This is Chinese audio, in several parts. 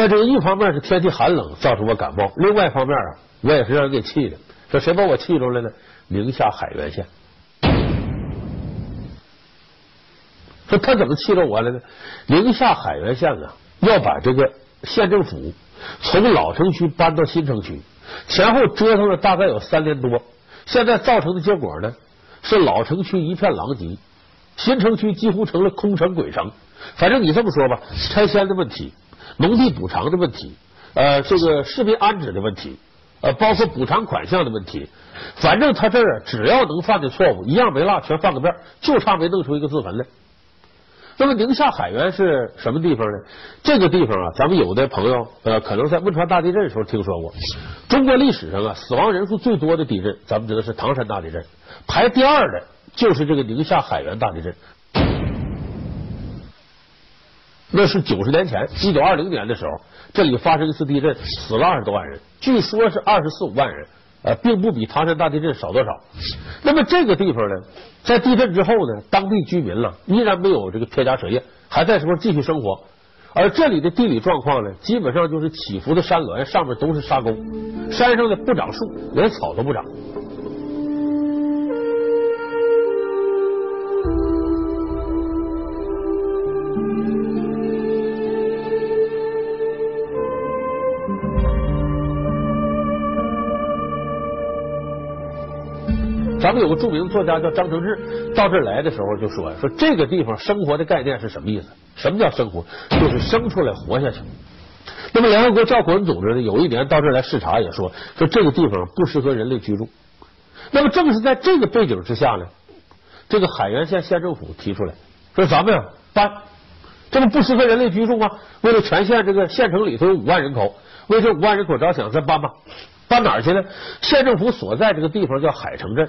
在。这一方面是天气寒冷造成我感冒，另外一方面啊，我也是让人给气的。说谁把我气着了呢？宁夏海原县。说他怎么气着我了呢？宁夏海原县啊，要把这个县政府从老城区搬到新城区，前后折腾了大概有三年多。现在造成的结果呢，是老城区一片狼藉，新城区几乎成了空城鬼城。反正你这么说吧，拆迁的问题。农地补偿的问题，呃，这个市民安置的问题，呃，包括补偿款项的问题，反正他这儿只要能犯的错误，一样没落，全犯个遍，就差没弄出一个自焚来。那么宁夏海原是什么地方呢？这个地方啊，咱们有的朋友呃，可能在汶川大地震的时候听说过。中国历史上啊，死亡人数最多的地震，咱们知道是唐山大地震，排第二的就是这个宁夏海原大地震。那是九十年前，一九二零年的时候，这里发生一次地震，死了二十多万人，据说是二十四五万人，呃，并不比唐山大地震少多少。那么这个地方呢，在地震之后呢，当地居民了依然没有这个撇家舍业，还在什么继续生活。而这里的地理状况呢，基本上就是起伏的山峦，上面都是沙沟，山上呢不长树，连草都不长。咱们有个著名作家叫张承志，到这儿来的时候就说：“说这个地方生活的概念是什么意思？什么叫生活？就是生出来活下去。”那么联合国教科文组织呢，有一年到这儿来视察，也说说这个地方不适合人类居住。那么正是在这个背景之下呢，这个海原县县政府提出来说：“咱们呀搬，这不不适合人类居住吗？为了全县这个县城里头有五万人口，为这五万人口着想，咱搬吧。搬哪儿去呢？县政府所在这个地方叫海城镇。”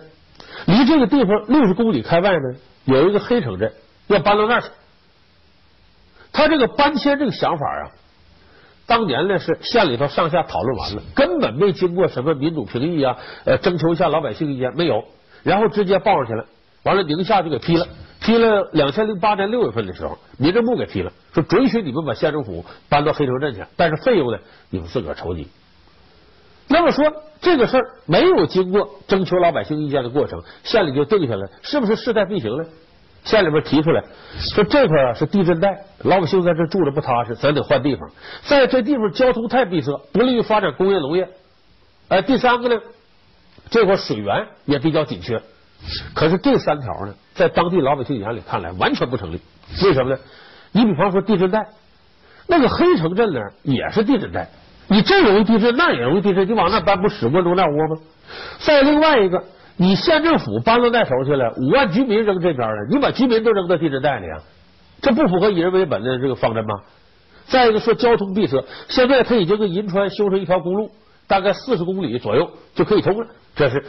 离这个地方六十公里开外呢，有一个黑城镇，要搬到那儿去。他这个搬迁这个想法啊，当年呢是县里头上下讨论完了，根本没经过什么民主评议啊，呃，征求一下老百姓意见没有，然后直接报上去了。完了，宁夏就给批了，批了。两千零八年六月份的时候，民政部给批了，说准许你们把县政府搬到黑城镇去，但是费用呢，你们自个儿筹集。那么说这个事儿没有经过征求老百姓意见的过程，县里就定下来，是不是势在必行呢？县里边提出来说这块啊是地震带，老百姓在这住着不踏实，咱得换地方。在这地方交通太闭塞，不利于发展工业农业。哎，第三个呢，这块水源也比较紧缺。可是这三条呢，在当地老百姓眼里看来完全不成立。为什么呢？你比方说地震带，那个黑城镇呢也是地震带。你这容易地震，那也容易地震，你往那搬不屎窝中那窝吗？再另外一个，你县政府搬到那头去了，五万居民扔这边了，你把居民都扔到地震带里啊？这不符合以人为本的这个方针吗？再一个说交通闭塞，现在他已经跟银川修成一条公路，大概四十公里左右就可以通了。这是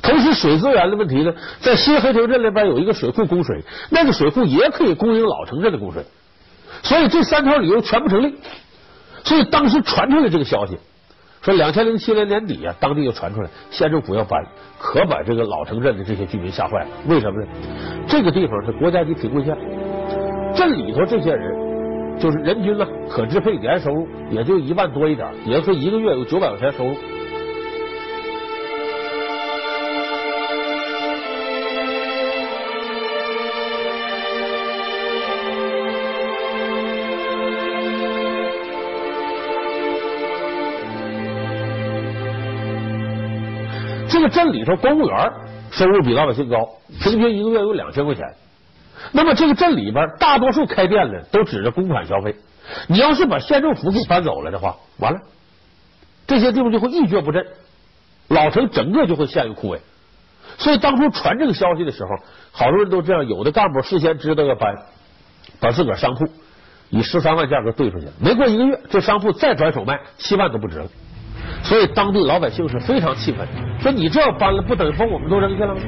同时水资源的问题呢，在新黑头镇那边有一个水库供水，那个水库也可以供应老城镇的供水，所以这三条理由全部成立。所以当时传出来这个消息，说两千零七年年底啊，当地就传出来县政府要搬，可把这个老城镇的这些居民吓坏了。为什么呢？这个地方是国家级贫困县，镇里头这些人就是人均呢可支配年收入也就一万多一点，也就说一个月有九百块钱收入。这个镇里头公务员收入比老百姓高，平均一个月有两千块钱。那么这个镇里边大多数开店的都指着公款消费。你要是把县政府给搬走了的话，完了，这些地方就会一蹶不振，老城整个就会陷入枯萎。所以当初传这个消息的时候，好多人都这样，有的干部事先知道要搬，把自个儿商铺以十三万价格兑出去，没过一个月，这商铺再转手卖，七万都不值了。所以当地老百姓是非常气愤，说你这要搬了，不等于把我们都扔下了吗？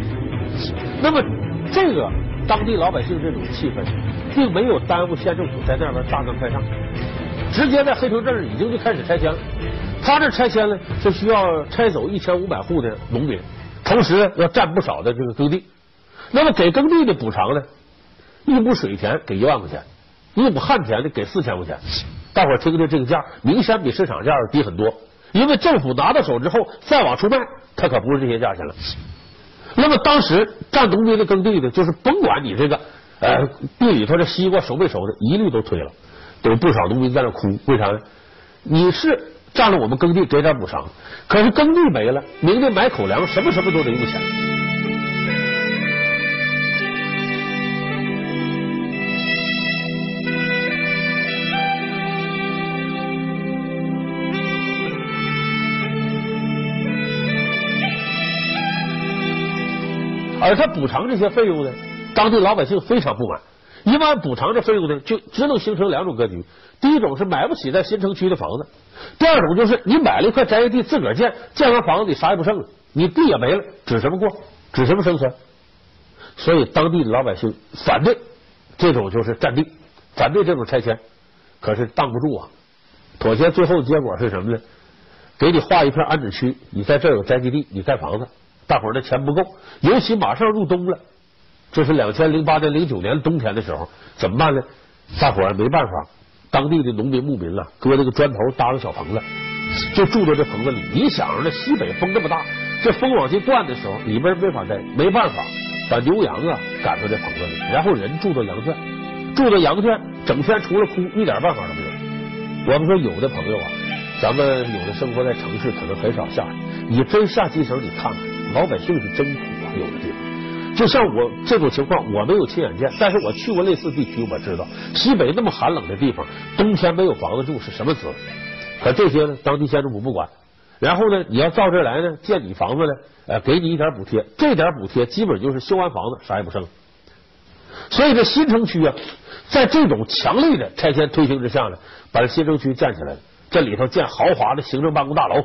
那么这个当地老百姓这种气愤，并没有耽误县政府在那边大干快上，直接在黑城镇已经就开始拆迁了。他这拆迁呢，是需要拆走一千五百户的农民，同时要占不少的这个耕地。那么给耕地的补偿呢，一亩水田给一万块钱，一亩旱田呢给四千块钱。大伙听听这个价，明显比市场价要低很多。因为政府拿到手之后再往出卖，它可不是这些价钱了。那么当时占农民的耕地的，就是甭管你这个呃地里头的西瓜熟没熟的，一律都推了。有不少农民在那哭，为啥呢？你是占了我们耕地，给点补偿，可是耕地没了，明天买口粮，什么什么都得用钱。而他补偿这些费用呢，当地老百姓非常不满。一万补偿这费用呢，就只能形成两种格局：第一种是买不起在新城区的房子；第二种就是你买了一块宅基地自个儿建，建完房子你啥也不剩了，你地也没了，指什么过？指什么生存？所以当地的老百姓反对这种就是占地，反对这种拆迁，可是挡不住啊。妥协最后的结果是什么呢？给你划一片安置区，你在这有宅基地，你盖房子。大伙儿的钱不够，尤其马上入冬了，这是两千零八年、零九年冬天的时候，怎么办呢？大伙儿没办法，当地的农民牧民了，搁那个砖头搭个小棚子，就住在这棚子里。你想着西北风这么大，这风往进灌的时候，里边没法待，没办法，把牛羊啊赶到这棚子里，然后人住到羊圈，住到羊圈，整天除了哭，一点办法都没有。我们说有的朋友啊，咱们有的生活在城市，可能很少下去，你真下基层，你看看。老百姓是真苦啊，有的地方，就像我这种情况，我没有亲眼见，但是我去过类似地区，我知道西北那么寒冷的地方，冬天没有房子住是什么滋味。可这些呢，当地县政府不管，然后呢，你要到这儿来呢，建你房子呢，呃，给你一点补贴，这点补贴基本就是修完房子啥也不剩。所以这新城区啊，在这种强力的拆迁推行之下呢，把这新城区建起来了，这里头建豪华的行政办公大楼。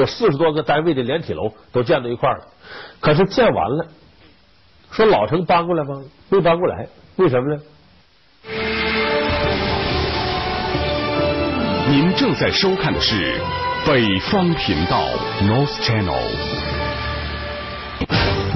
有四十多个单位的连体楼都建到一块了，可是建完了，说老城搬过来吗？没搬过来，为什么呢？您正在收看的是北方频道 North Channel。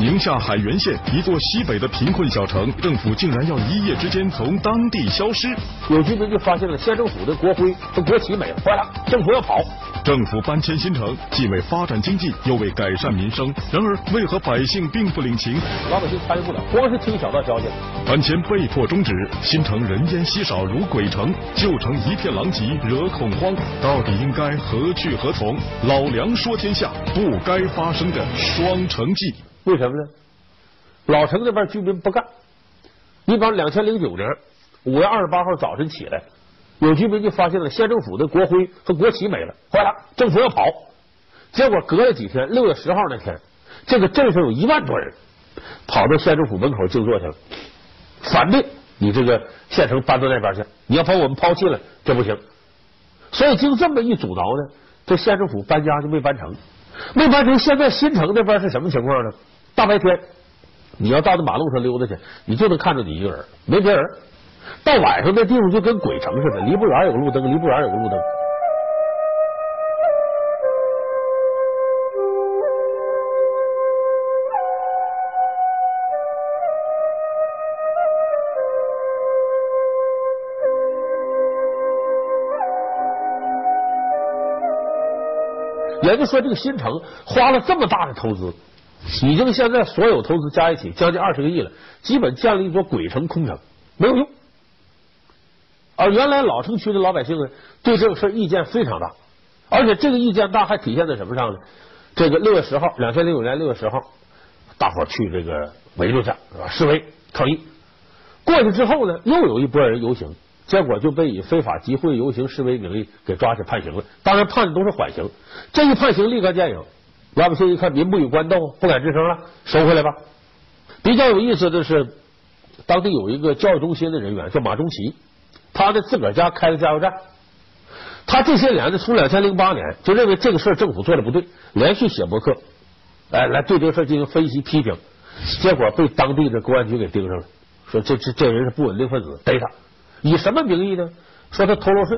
宁夏海原县一座西北的贫困小城，政府竟然要一夜之间从当地消失。有居民就发现了县政府的国徽和国旗没了，坏了，政府要跑。政府搬迁新城，既为发展经济，又为改善民生。然而，为何百姓并不领情？老百姓参与不了，光是听小道消息。搬迁被迫终止，新城人烟稀少如鬼城，旧城一片狼藉，惹恐慌。到底应该何去何从？老梁说天下，不该发生的双城记。为什么呢？老城那边居民不干。你比方两千零九年五月二十八号早晨起来，有居民就发现了县政府的国徽和国旗没了，坏了，政府要跑。结果隔了几天，六月十号那天，这个镇上有一万多人跑到县政府门口静坐去了，反对你这个县城搬到那边去，你要把我们抛弃了，这不行。所以经这么一阻挠呢，这县政府搬家就没搬成。没搬成，现在新城那边是什么情况呢？大白天你要到那马路上溜达去，你就能看着你一个人，没别人。到晚上那地方就跟鬼城似的，离不远有个路灯，离不远有个路灯。就说，这个新城花了这么大的投资，已经现在所有投资加一起将近二十个亿了，基本建了一座鬼城空城，没有用。而原来老城区的老百姓呢，对这个事意见非常大，而且这个意见大还体现在什么上呢？这个六月十号，两千零九年六月十号，大伙去这个围住去是吧？示威抗议，过去之后呢，又有一波人游行。结果就被以非法集会、游行、示威名义给抓去判刑了。当然判的都是缓刑。这一判刑立竿见影，老百姓一看民不与官斗，不敢吱声了，收回来吧。比较有意思的是，当地有一个教育中心的人员叫马中奇，他的自个儿家开了加油站。他这些年呢，从两千零八年就认为这个事儿政府做的不对，连续写博客，哎，来对这个事儿进行分析批评。结果被当地的公安局给盯上了，说这这这人是不稳定分子，逮他。以什么名义呢？说他偷漏税，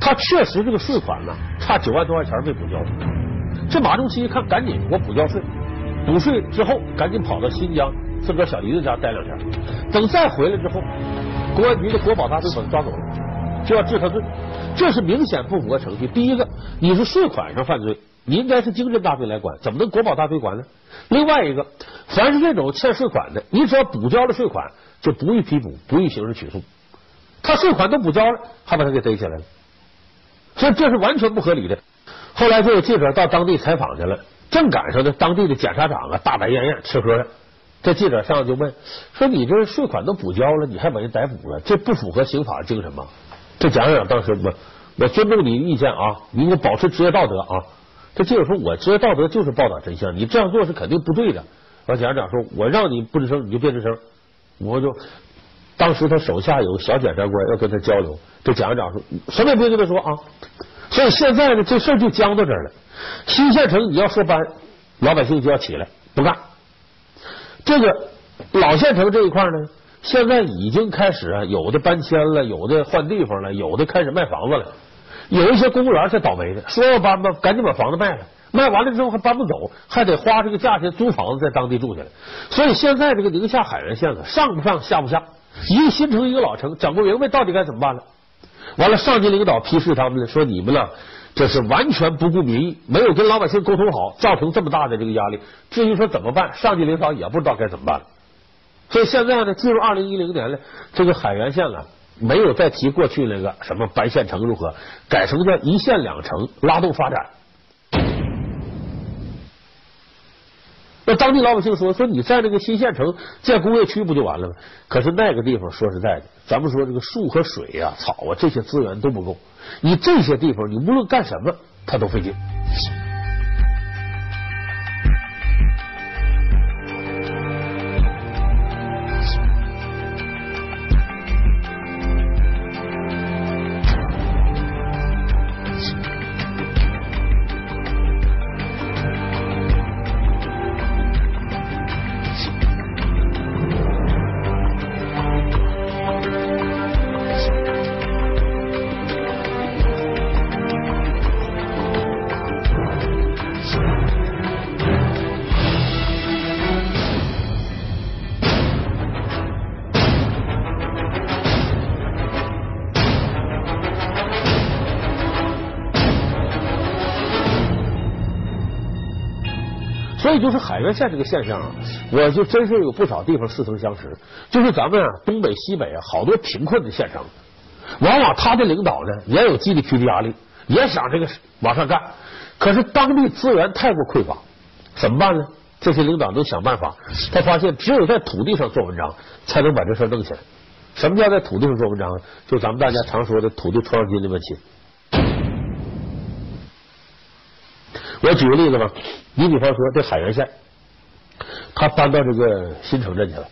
他确实这个税款呢差九万多块钱没补交。这马中奇一看，赶紧我补交税，补税之后赶紧跑到新疆自个儿小姨子家待两天。等再回来之后，公安局的国保大队把他抓走了。就要治他罪，这是明显不符合程序。第一个，你是税款上犯罪，你应该是经侦大队来管，怎么能国保大队管呢？另外一个，凡是这种欠税款的，你只要补交了税款，就不予批捕，不予刑事起诉。他税款都补交了，还把他给逮起来了，所以这是完全不合理的。后来就有记者到当地采访去了，正赶上呢，当地的检察长啊大摆宴宴吃喝的。这记者上来就问说：“你这税款都补交了，你还把人逮捕了，这不符合刑法精神吗？”这检察长当时我我尊重你的意见啊，你给我保持职业道德啊。这记者说：“我职业道德就是报道真相，你这样做是肯定不对的。”完，检察长说：“我让你不吱声，你就别吱声。”我就当时他手下有个小检察官要跟他交流，这检察长说：“什么也别跟他说啊。”所以现在呢，这事就僵到这儿了。新县城你要说搬，老百姓就要起来不干。这个老县城这一块呢，现在已经开始啊，有的搬迁了，有的换地方了，有的开始卖房子了。有一些公务员才倒霉的，说要搬吧，赶紧把房子卖了，卖完了之后还搬不走，还得花这个价钱租房子在当地住下来。所以现在这个宁夏海原县啊，上不上下不下，一个新城一个老城，整不明白到底该怎么办了。完了，上级领导批示他们呢，说你们呢。这是完全不顾民意，没有跟老百姓沟通好，造成这么大的这个压力。至于说怎么办，上级领导也不知道该怎么办。所以现在呢，进入二零一零年了，这个海原县啊，没有再提过去那个什么白县城如何，改成叫一县两城，拉动发展。那当地老百姓说说你在这个新县城建工业区不就完了吗？可是那个地方说实在的，咱们说这个树和水呀、草啊这些资源都不够，你这些地方你无论干什么，他都费劲。这就是海原县这个现象啊，我就真是有不少地方似曾相识。就是咱们啊，东北西北啊，好多贫困的县城，往往他的领导呢也有 GDP 的压力，也想这个往上干，可是当地资源太过匮乏，怎么办呢？这些领导都想办法，他发现只有在土地上做文章，才能把这事弄起来。什么叫在土地上做文章？就咱们大家常说的土地出让金的问题。我举个例子吧，你比方说这海原县，他搬到这个新城镇去了，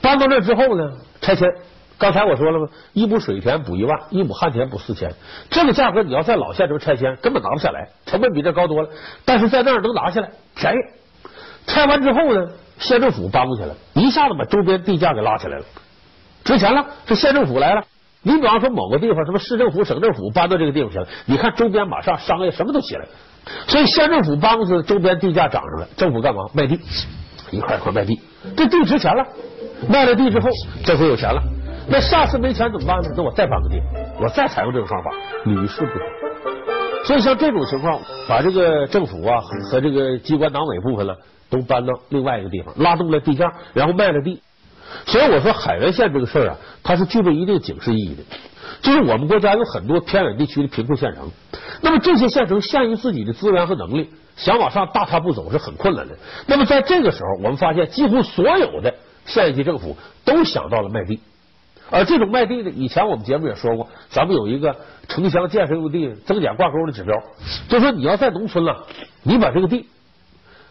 搬到那之后呢，拆迁。刚才我说了吗？一亩水田补一万，一亩旱田补四千。这个价格你要在老县城拆迁，根本拿不下来，成本比这高多了。但是在那儿能拿下来，便宜。拆完之后呢，县政府搬过去了，一下子把周边地价给拉起来了，值钱了。这县政府来了，你比方说某个地方，什么市政府、省政府搬到这个地方去了，你看周边马上商业什么都起来了。所以县政府帮子周边地价涨上了，政府干嘛卖地，一块一块卖地，这地值钱了，卖了地之后，政府有钱了，那下次没钱怎么办呢？那我再搬个地，我再采用这种方法，屡试不爽。所以像这种情况，把这个政府啊和这个机关党委部分了，都搬到另外一个地方，拉动了地价，然后卖了地。所以我说海原县这个事儿啊，它是具备一定警示意义的。就是我们国家有很多偏远地区的贫困县城，那么这些县城限于自己的资源和能力，想往上大踏步走是很困难的。那么在这个时候，我们发现几乎所有的县一级政府都想到了卖地，而这种卖地呢，以前我们节目也说过，咱们有一个城乡建设用地增减挂钩的指标，就说你要在农村了，你把这个地，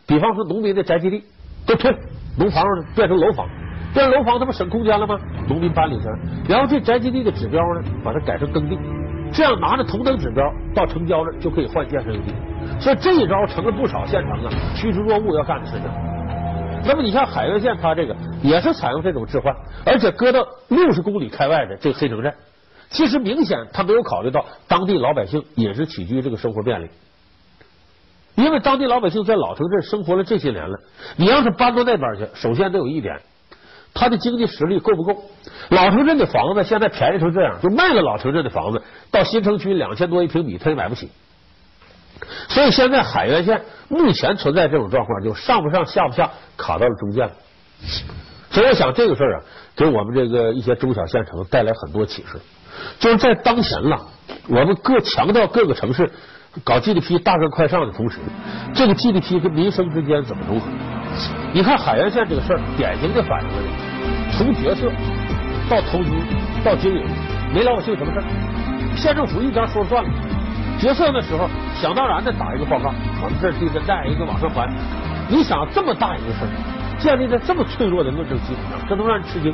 比方说农民的宅基地都退，农房变成楼房。这楼房，它不省空间了吗？农民搬里去了，然后这宅基地的指标呢，把它改成耕地，这样拿着同等指标到城郊这就可以换建设用地。所以这一招成了不少县城啊趋之若鹜要干的事情。那么你像海原县，它这个也是采用这种置换，而且搁到六十公里开外的这个黑城镇，其实明显他没有考虑到当地老百姓饮食起居这个生活便利，因为当地老百姓在老城镇生活了这些年了，你要是搬到那边去，首先得有一点。他的经济实力够不够？老城镇的房子现在便宜成这样，就卖了老城镇的房子，到新城区两千多一平米，他也买不起。所以现在海原县目前存在这种状况，就上不上下不下，卡到了中间了。所以我想这个事儿啊，给我们这个一些中小县城带来很多启示。就是在当前了，我们各强调各个城市搞 GDP 大干快上的同时，这个 GDP 跟民生之间怎么融合？你看海原县这个事儿，典型的反映了从决策到投资到经营，没老百姓什么事儿。县政府一家说了算了。决策的时候，想当然的打一个报告，我们这地震带一个往上翻。你想这么大一个事儿，建立在这么脆弱的论证基础上，这能让人吃惊。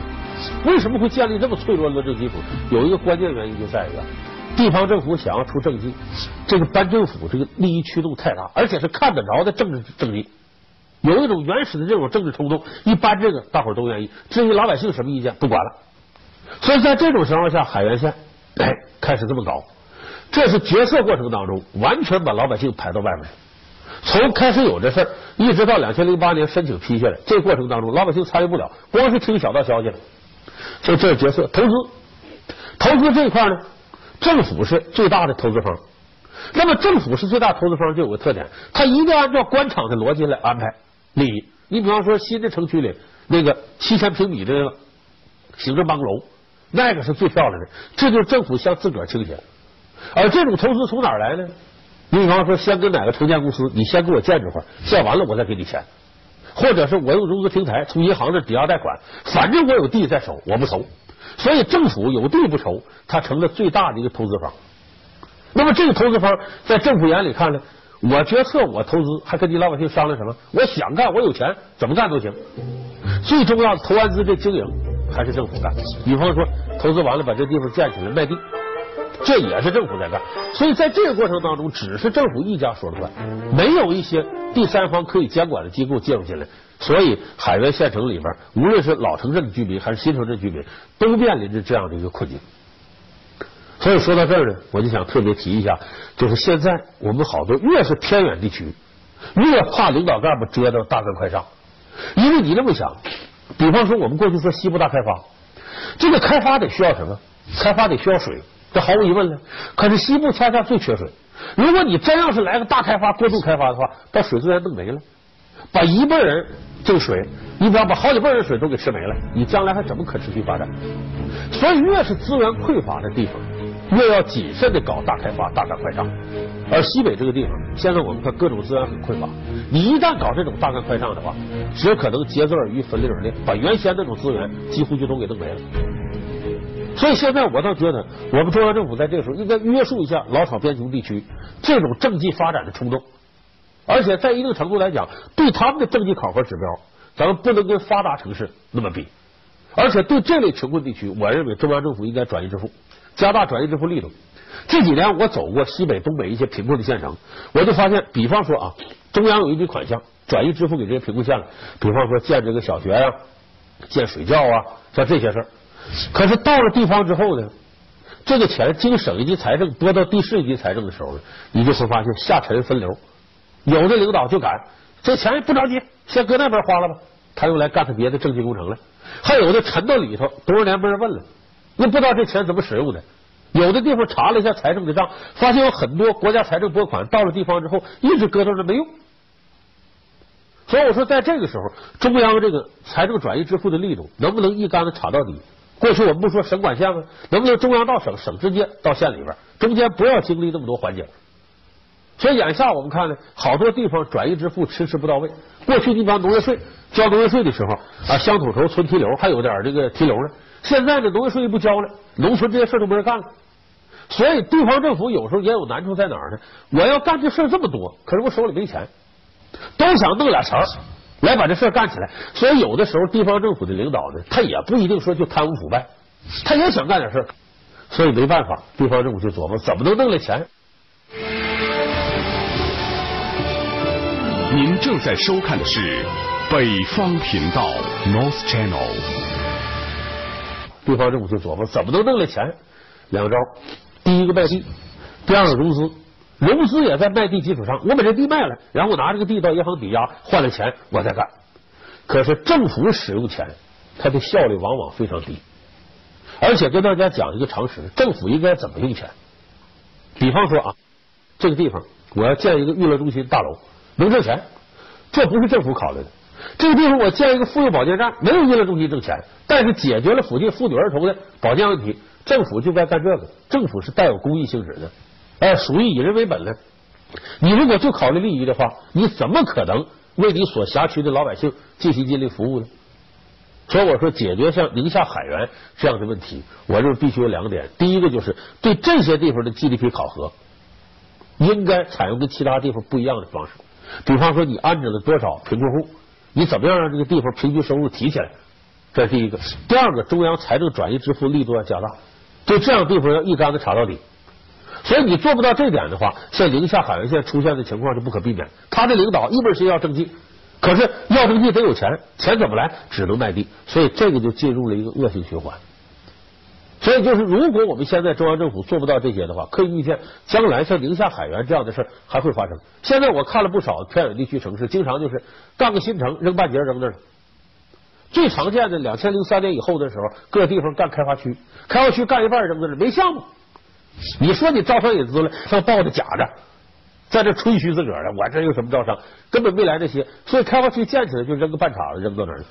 为什么会建立这么脆弱的论证基础？有一个关键原因就在于，地方政府想要出政绩，这个班政府这个利益驱动太大，而且是看得着的政治政绩。有一种原始的这种政治冲动，一般这个大伙都愿意。至于老百姓什么意见，不管了。所以在这种情况下，海原县哎开始这么搞，这是决策过程当中完全把老百姓排到外面。从开始有这事儿，一直到两千零八年申请批下来，这过程当中老百姓参与不了，光是听小道消息了。所以这是决策投资，投资这一块呢，政府是最大的投资方。那么政府是最大投资方，就有个特点，他一定要按照官场的逻辑来安排利益。你比方说新的城区里那个七千平米的行政办公楼，那个是最漂亮的，这就是政府向自个儿倾斜。而这种投资从哪儿来呢？你比方说，先跟哪个城建公司，你先给我建这块，建完了我再给你钱。或者是我用融资平台从银行这抵押贷款，反正我有地在手，我不愁。所以政府有地不愁，它成了最大的一个投资方。那么这个投资方在政府眼里看呢，我决策我投资，还跟你老百姓商量什么？我想干，我有钱，怎么干都行。最重要的投完资这经营还是政府干。比方说投资完了把这地方建起来卖地，这也是政府在干。所以在这个过程当中，只是政府一家说了算，没有一些。第三方可以监管的机构介入进来，所以海原县城里边，无论是老城镇的居民还是新城镇居民，都面临着这样的一个困境。所以说到这儿呢，我就想特别提一下，就是现在我们好多越是偏远地区，越怕领导干部折腾大干快上，因为你这么想，比方说我们过去说西部大开发，这个开发得需要什么？开发得需要水，这毫无疑问了。可是西部恰恰最缺水。如果你真要是来个大开发、过度开发的话，把水资源弄没了，把一辈人这个水，你比方把好几辈人水都给吃没了，你将来还怎么可持续发展？所以越是资源匮乏的地方，越要谨慎的搞大开发、大干快上。而西北这个地方，现在我们看各种资源很匮乏，你一旦搞这种大干快上的话，只可能竭泽而渔、分粒而裂，把原先那种资源几乎就都给弄没了。所以现在我倒觉得，我们中央政府在这个时候应该约束一下老少边穷地区这种政绩发展的冲动，而且在一定程度来讲，对他们的政绩考核指标，咱们不能跟发达城市那么比。而且对这类穷困地区，我认为中央政府应该转移支付，加大转移支付力度。这几年我走过西北、东北一些贫困的县城，我就发现，比方说啊，中央有一笔款项转移支付给这些贫困县了，比方说建这个小学呀、建水窖啊，像这些事儿。可是到了地方之后呢，这个钱经省一级财政拨到地市一级财政的时候呢，你就会发现下沉分流，有的领导就敢这钱不着急，先搁那边花了吧，他用来干他别的政绩工程了；还有的沉到里头，多少年没人问了，那不知道这钱怎么使用的。有的地方查了一下财政的账，发现有很多国家财政拨款到了地方之后，一直搁到这没用。所以我说，在这个时候，中央这个财政转移支付的力度能不能一竿子插到底？过去我们不说省管县吗？能不能中央到省，省直接到县里边，中间不要经历那么多环节？所以眼下我们看呢，好多地方转移支付迟迟不到位。过去你比方农业税交农业税的时候啊，乡土头存提留，还有点这个提留呢。现在呢，农业税不交了，农村这些事都没人干了。所以地方政府有时候也有难处在哪儿呢？我要干这事这么多，可是我手里没钱，都想弄俩钱。来把这事干起来，所以有的时候地方政府的领导呢，他也不一定说就贪污腐败，他也想干点事所以没办法，地方政府就琢磨怎么能弄来钱。您正在收看的是北方频道 North Channel。地方政府就琢磨怎么能弄来钱，两招：第一个卖地，第二个融资。融资也在卖地基础上，我把这地卖了，然后拿这个地到银行抵押换了钱，我再干。可是政府使用钱它的效率往往非常低。而且跟大家讲一个常识，政府应该怎么用钱？比方说啊，这个地方我要建一个娱乐中心大楼，能挣钱，这不是政府考虑的。这个地方我建一个妇幼保健站，没有娱乐中心挣钱，但是解决了附近妇女儿童的保健问题，政府就该干这个。政府是带有公益性质的，哎，属于以人为本的。你如果就考虑利益的话，你怎么可能为你所辖区的老百姓尽心尽力服务呢？所以我说，解决像宁夏海原这样的问题，我认为必须有两点。第一个就是对这些地方的 GDP 考核，应该采用跟其他地方不一样的方式。比方说，你安置了多少贫困户，你怎么样让这个地方平均收入提起来？这是第一个。第二个，中央财政转移支付力度要加大，就这样地方要一竿子插到底。所以你做不到这点的话，像宁夏海岸线出现的情况就不可避免。他的领导一门心要政绩。可是要政绩得有钱，钱怎么来？只能卖地，所以这个就进入了一个恶性循环。所以就是，如果我们现在中央政府做不到这些的话，可以预见将来像宁夏海原这样的事还会发生。现在我看了不少偏远地区城市，经常就是干个新城扔半截扔那了。最常见的，两千零三年以后的时候，各地方干开发区，开发区干一半扔那了，没项目。你说你招商引资了，上报的假的。在这吹嘘自个儿的，我这有什么招商？根本没来这些，所以开发区建起来就扔个半场子，扔到那儿了。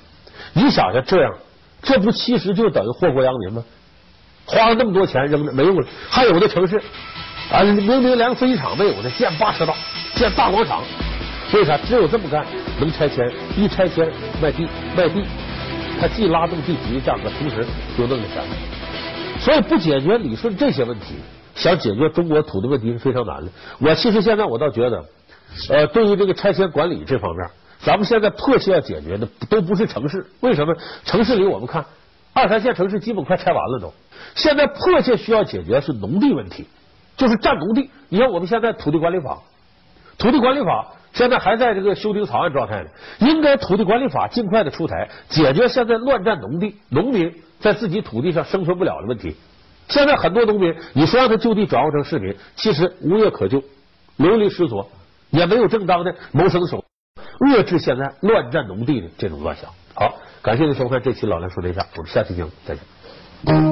你想想，这样这不其实就等于祸国殃民吗？花了那么多钱扔那没用了。还有的城市啊，明明连个飞机场没有的，建八车道，建大广场，为啥？只有这么干能拆迁，一拆迁卖地卖地，他既拉动地皮的价格，同时又弄了钱。所以不解决理顺这些问题。想解决中国土地问题是非常难的。我其实现在我倒觉得，呃，对于这个拆迁管理这方面，咱们现在迫切要解决的都不是城市。为什么？城市里我们看二三线城市基本快拆完了都。现在迫切需要解决是农地问题，就是占农地。你看我们现在土地管理法，土地管理法现在还在这个修订草案状态呢。应该土地管理法尽快的出台，解决现在乱占农地、农民在自己土地上生存不了的问题。现在很多农民，你说让他就地转化成市民，其实无业可就，流离失所，也没有正当的谋生手，遏制现在乱占农地的这种乱象。好，感谢您收看这期《老梁说天下》，我们下期节目再见。